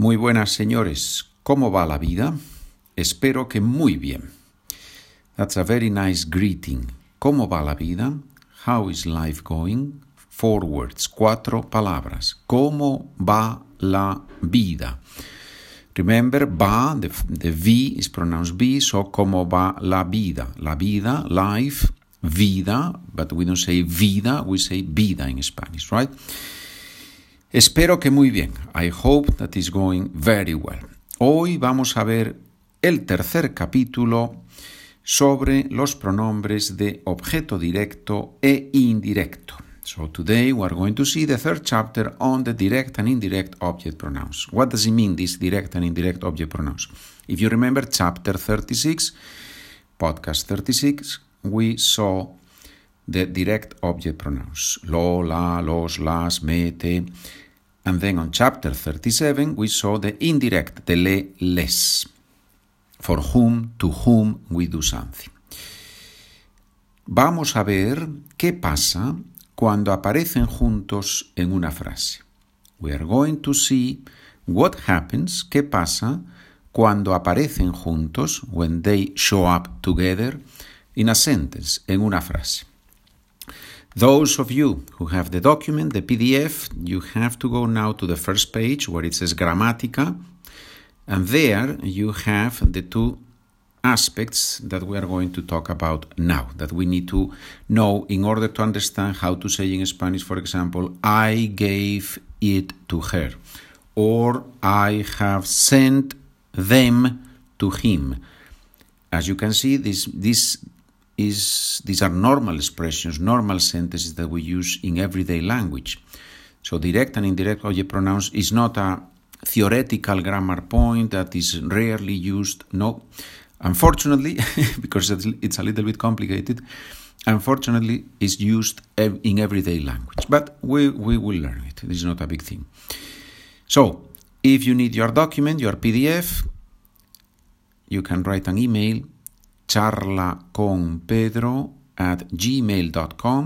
Muy buenas señores, ¿cómo va la vida? Espero que muy bien. That's a very nice greeting. ¿Cómo va la vida? How is life going? Four words, cuatro palabras. ¿Cómo va la vida? Remember, va, the, the V is pronounced B, so ¿cómo va la vida? La vida, life, vida, but we don't say vida, we say vida in Spanish, right? Espero que muy bien. I hope that is going very well. Hoy vamos a ver el tercer capítulo sobre los pronombres de objeto directo e indirecto. So today we are going to see the third chapter on the direct and indirect object pronouns. What does it mean, this direct and indirect object pronouns? If you remember chapter 36, podcast 36, we saw the direct object pronouns. Lo, la, los, las, me, te. And then on chapter 37, we saw the indirect, the le, les. For whom, to whom we do something. Vamos a ver qué pasa cuando aparecen juntos en una frase. We are going to see what happens, qué pasa cuando aparecen juntos, when they show up together, in a sentence, en una frase. Those of you who have the document, the PDF, you have to go now to the first page where it says Gramática, and there you have the two aspects that we are going to talk about now, that we need to know in order to understand how to say in Spanish, for example, I gave it to her, or I have sent them to him. As you can see, this, this is, these are normal expressions, normal sentences that we use in everyday language. So direct and indirect object pronouns is not a theoretical grammar point that is rarely used. No, unfortunately, because it's a little bit complicated, unfortunately, it's used in everyday language. But we, we will learn it. This is not a big thing. So, if you need your document, your PDF, you can write an email charla con pedro at gmail.com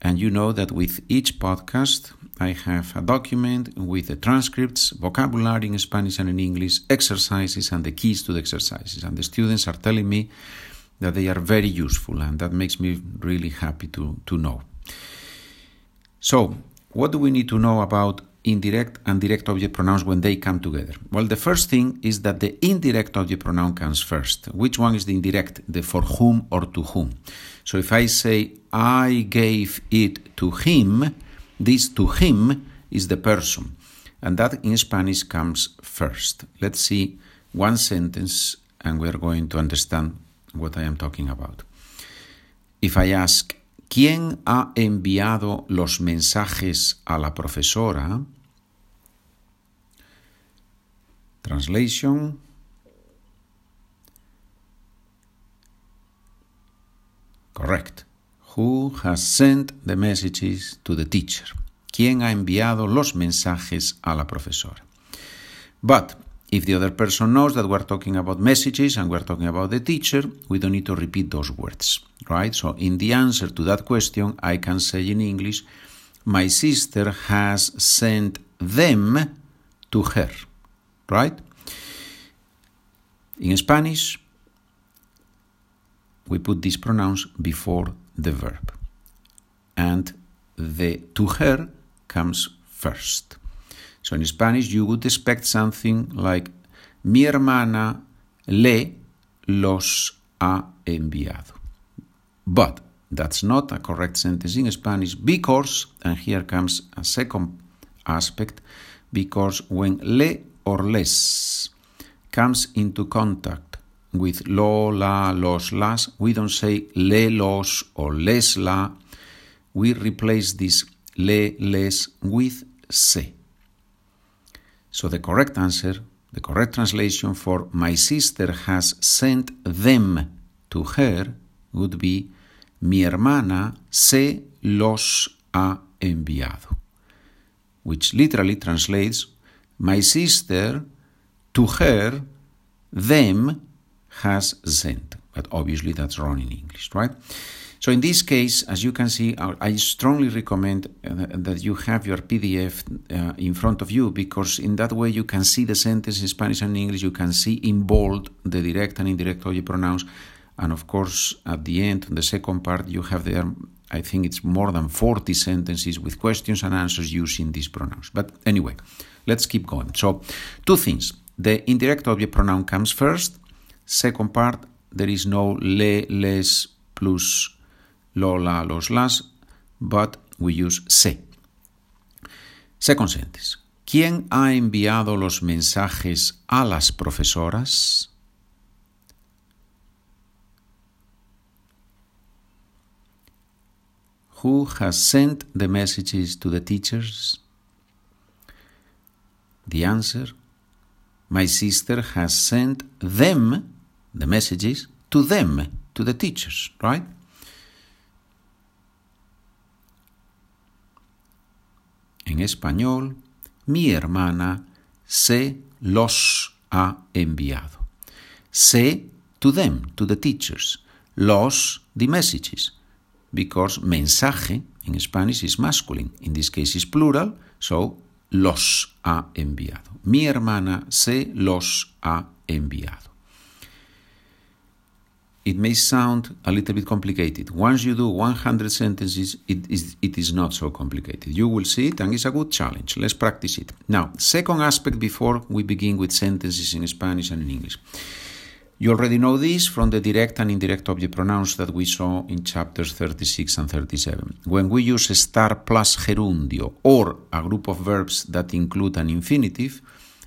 and you know that with each podcast I have a document with the transcripts, vocabulary in Spanish and in English, exercises, and the keys to the exercises. And the students are telling me that they are very useful, and that makes me really happy to, to know. So, what do we need to know about indirect and direct object pronouns when they come together? Well, the first thing is that the indirect object pronoun comes first. Which one is the indirect? The for whom or to whom. So if I say, I gave it to him, this to him is the person. And that in Spanish comes first. Let's see one sentence and we're going to understand what I am talking about. If I ask, ¿quién ha enviado los mensajes a la profesora? Translation. Correct. Who has sent the messages to the teacher? ¿Quién ha enviado los mensajes a la profesora? But if the other person knows that we're talking about messages and we're talking about the teacher, we don't need to repeat those words, right? So in the answer to that question, I can say in English, my sister has sent them to her, right? In Spanish, we put these pronouns before the verb. And the to her comes first. So in Spanish, you would expect something like mi hermana le los ha enviado. But that's not a correct sentence in Spanish because, and here comes a second aspect, because when le or les comes into contact with lo, la, los, las, we don't say le, los or les, la. We replace this le, les with se. So the correct answer, the correct translation for my sister has sent them to her would be mi hermana se los ha enviado, which literally translates my sister to her them has sent. But obviously that's wrong in English, right? So in this case, as you can see, I strongly recommend uh, that you have your PDF uh, in front of you because in that way you can see the sentence in Spanish and English, you can see in bold the direct and indirect object pronouns, and of course at the end, the second part, you have there, I think it's more than 40 sentences with questions and answers using these pronouns. But anyway, let's keep going. So two things. The indirect object pronoun comes first. Second part, there is no le, les, plus lo, la, los, las, but we use se. Second sentence. ¿Quién ha enviado los mensajes a las profesoras? Who has sent the messages to the teachers? The answer My sister has sent them, the messages, to them, to the teachers, right? En español, mi hermana se los ha enviado. Se to them, to the teachers. Los, the messages. Because mensaje in Spanish is masculine. In this case is plural, so los ha enviado. Mi hermana se los ha enviado it may sound a little bit complicated. Once you do 100 sentences, it is, it is not so complicated. You will see it, and it's a good challenge. Let's practice it. Now, second aspect before we begin with sentences in Spanish and in English. You already know this from the direct and indirect object pronouns that we saw in chapters 36 and 37. When we use estar plus gerundio or a group of verbs that include an infinitive,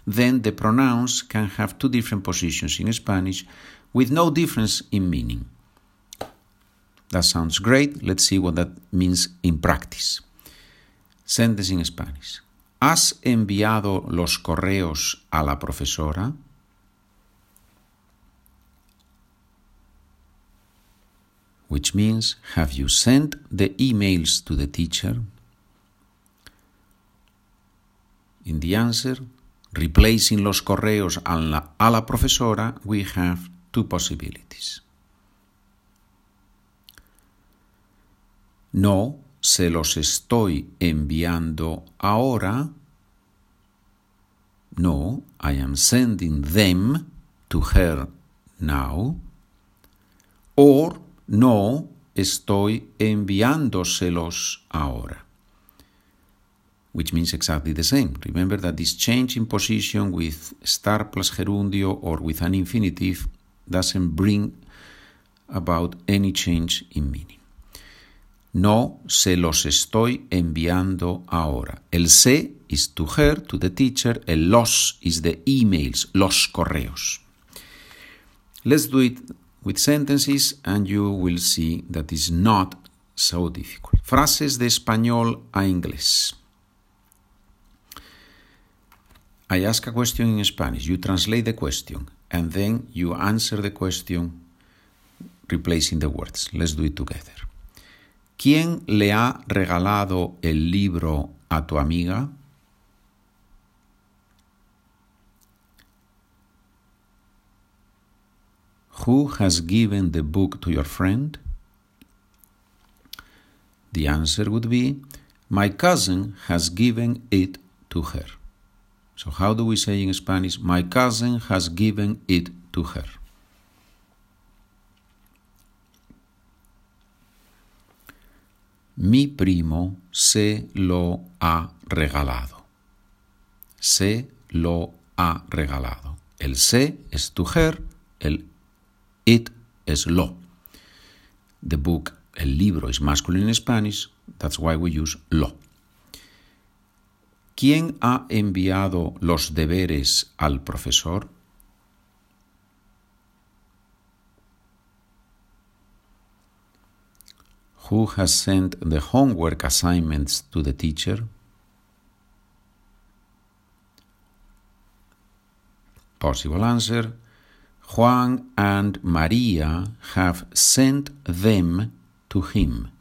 then the pronouns can have two different positions in Spanish with no difference in meaning. That sounds great. Let's see what that means in practice. Sentence in Spanish. ¿Has enviado los correos a la profesora? Which means, have you sent the emails to the teacher? In the answer, replacing los correos a la, a la profesora, we have two possibilities. No, se los estoy enviando ahora. No, I am sending them to her now. Or, no, estoy enviándoselos ahora. Which means exactly the same. Remember that this change in position with estar plus gerundio or with an infinitive doesn't bring about any change in meaning. No se los estoy enviando ahora. El se is to her, to the teacher. El los is the emails, los correos. Let's do it with sentences and you will see that it's not so difficult. Frases de español a inglés. I ask a question in Spanish. You translate the question and then you answer the question replacing the words. Let's do it together. ¿Quién le ha regalado el libro a tu amiga? Who has given the book to your friend? The answer would be My cousin has given it to her. So, how do we say in Spanish? My cousin has given it to her. Mi primo se lo ha regalado. Se lo ha regalado. El se es to her, el it es lo. The book, el libro, is masculine in Spanish, that's why we use lo. ¿Quién ha enviado los deberes al profesor? Who has sent the homework assignments to the teacher? Possible answer Juan and Maria have sent them to him.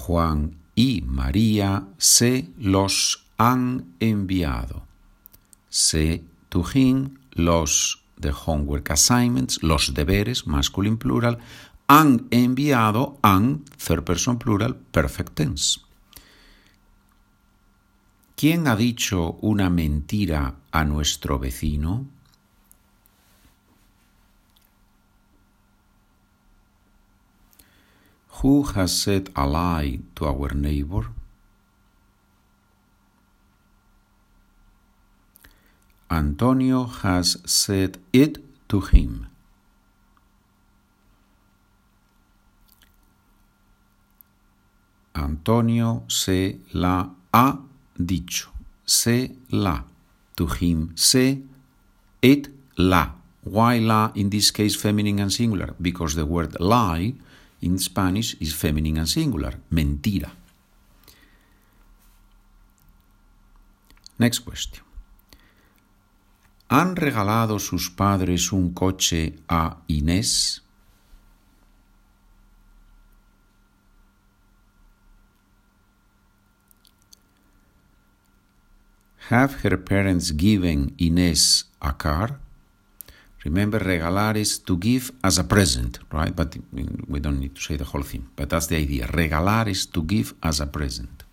Juan y María se los han enviado. Se to him los the homework assignments, los deberes, masculine plural, han enviado, han, third person plural, perfect tense. ¿Quién ha dicho una mentira a nuestro vecino? Who has said a lie to our neighbor? Antonio has said it to him. Antonio se la ha dicho. Se la. To him. Se it la. Why la in this case feminine and singular? Because the word lie in Spanish is feminine and singular. Mentira. Next question. ¿Han regalado sus padres un coche a Inés? Have her parents given Inés a car? Remember, regalar is to give as a present, right? But we don't need to say the whole thing, but that's the idea. Regalar is to give as a present.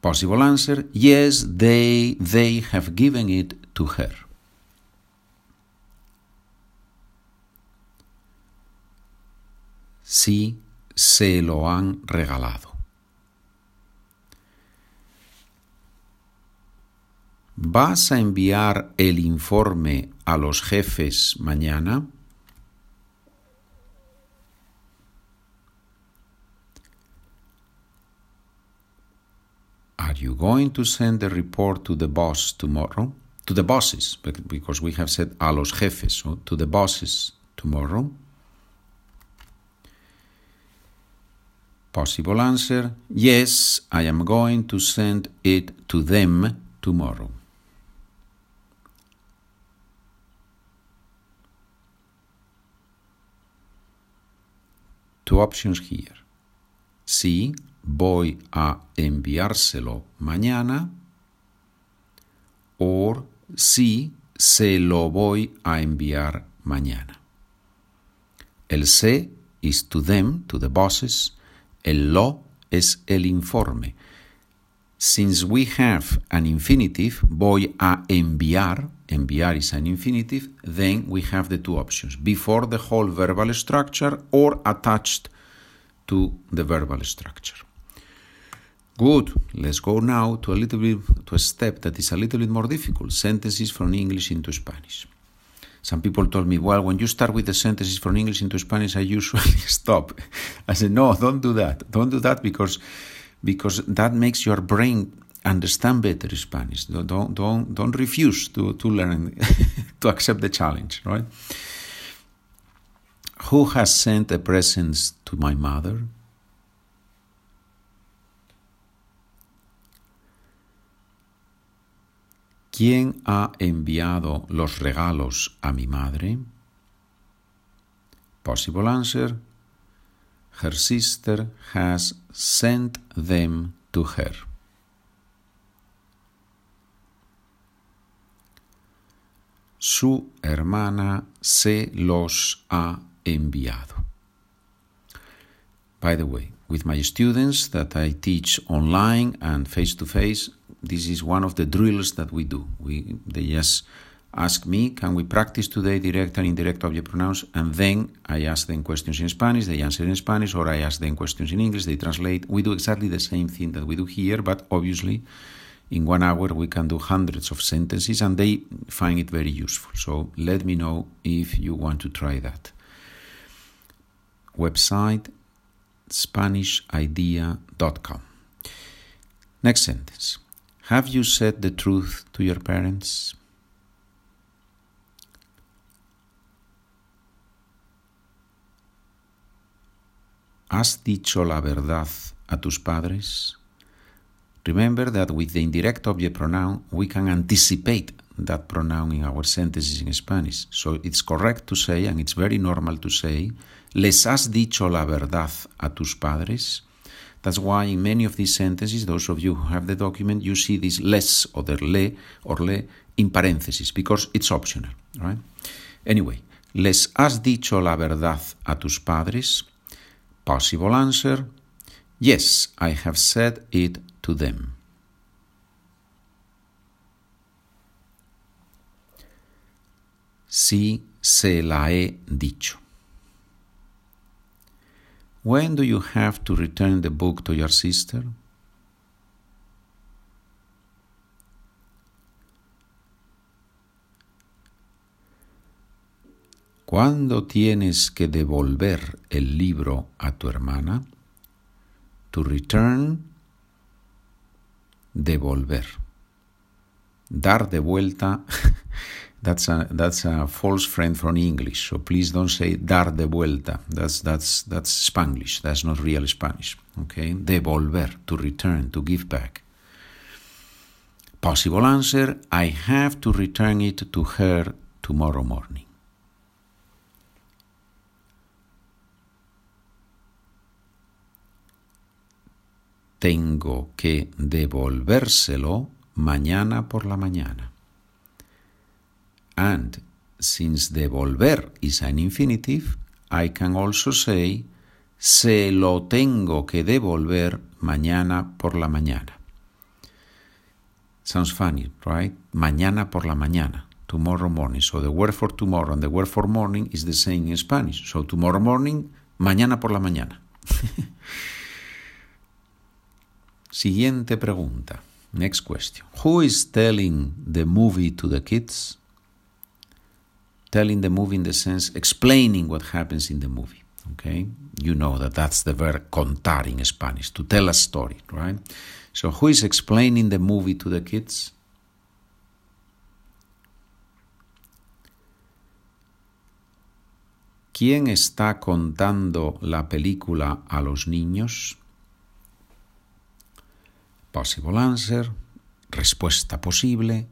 Possible answer, yes, they, they have given it to her. Sí, se lo han regalado. ¿Vas a enviar el informe a los jefes mañana? Are you going to send the report to the boss tomorrow? To the bosses, because we have said a los jefes, so to the bosses tomorrow. Possible answer Yes, I am going to send it to them tomorrow. Two options here. Sí, voy a enviárselo mañana o sí, se lo voy a enviar mañana. El se is to them, to the bosses. El lo es el informe. Since we have an infinitive, voy a enviar, enviar is an infinitive, then we have the two options, before the whole verbal structure or attached to the verbal structure. Good. Let's go now to a little bit to a step that is a little bit more difficult. Sentences from English into Spanish. Some people told me, well, when you start with the sentences from English into Spanish, I usually stop. I said, no, don't do that. Don't do that because because that makes your brain understand better Spanish. Don't don't don't refuse to to learn to accept the challenge, right? Who has sent a present to my mother? ¿Quién ha enviado los regalos a mi madre? Possible answer. Her sister has sent them to her. Su hermana se los ha enviado. By the way, with my students that I teach online and face to face, this is one of the drills that we do. We they just ask me, can we practice today direct and indirect object pronouns? And then I ask them questions in Spanish, they answer in Spanish, or I ask them questions in English, they translate. We do exactly the same thing that we do here, but obviously in one hour we can do hundreds of sentences and they find it very useful. So let me know if you want to try that. Website SpanishIdea.com. Next sentence. Have you said the truth to your parents? ¿Has dicho la verdad a tus padres? Remember that with the indirect object pronoun, we can anticipate that pronoun in our sentences in Spanish. So it's correct to say, and it's very normal to say, ¿les has dicho la verdad a tus padres? That's why in many of these sentences, those of you who have the document, you see this les or the le or le in parentheses because it's optional, right? Anyway, ¿les has dicho la verdad a tus padres? Possible answer, yes, I have said it to them. Sí, se la he dicho. When do you have to return the book to your sister? ¿Cuándo tienes que devolver el libro a tu hermana? To return, devolver. Dar de vuelta That's a that's a false friend from English. So please don't say dar de vuelta. That's that's that's Spanish. That's not real Spanish. Okay, devolver to return to give back. Possible answer: I have to return it to her tomorrow morning. Tengo que devolvérselo mañana por la mañana. And since devolver is an infinitive, I can also say se lo tengo que devolver mañana por la mañana. Sounds funny, right? Mañana por la mañana, tomorrow morning. So the word for tomorrow and the word for morning is the same in Spanish. So tomorrow morning, mañana por la mañana. Siguiente pregunta. Next question. Who is telling the movie to the kids? telling the movie in the sense explaining what happens in the movie. Okay, you know that that's the verb contar in Spanish to tell a story, right? So who is explaining the movie to the kids? ¿Quién está contando la película a los niños? Possible answer, respuesta posible.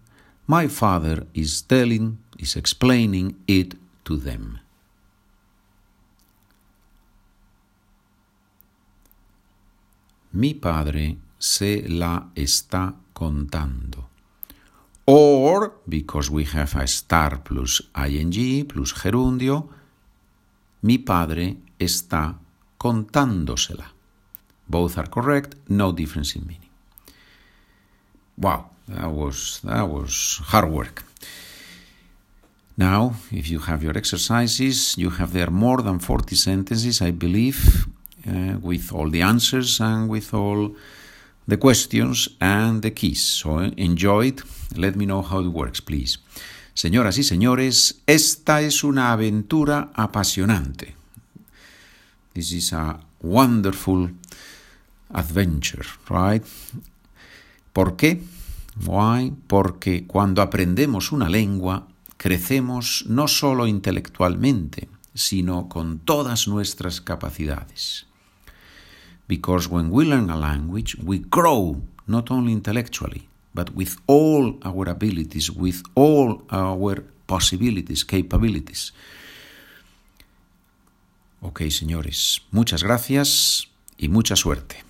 My father is telling is explaining it to them. Mi padre se la está contando. Or, because we have a star plus ing plus gerundio, mi padre está contándosela. Both are correct, no difference in meaning. Wow, that was that was hard work. Now, if you have your exercises, you have there more than 40 sentences, I believe, uh, with all the answers and with all the questions and the keys. So enjoy it. Let me know how it works, please. Señoras y señores, esta es una aventura apasionante. This is a wonderful adventure, right? ¿Por qué? Why? Porque cuando aprendemos una lengua, crecemos no solo intelectualmente, sino con todas nuestras capacidades. Because when we learn a language, we grow not only intellectually, but with all our abilities, with all our possibilities, capabilities. Ok, señores, muchas gracias y mucha suerte.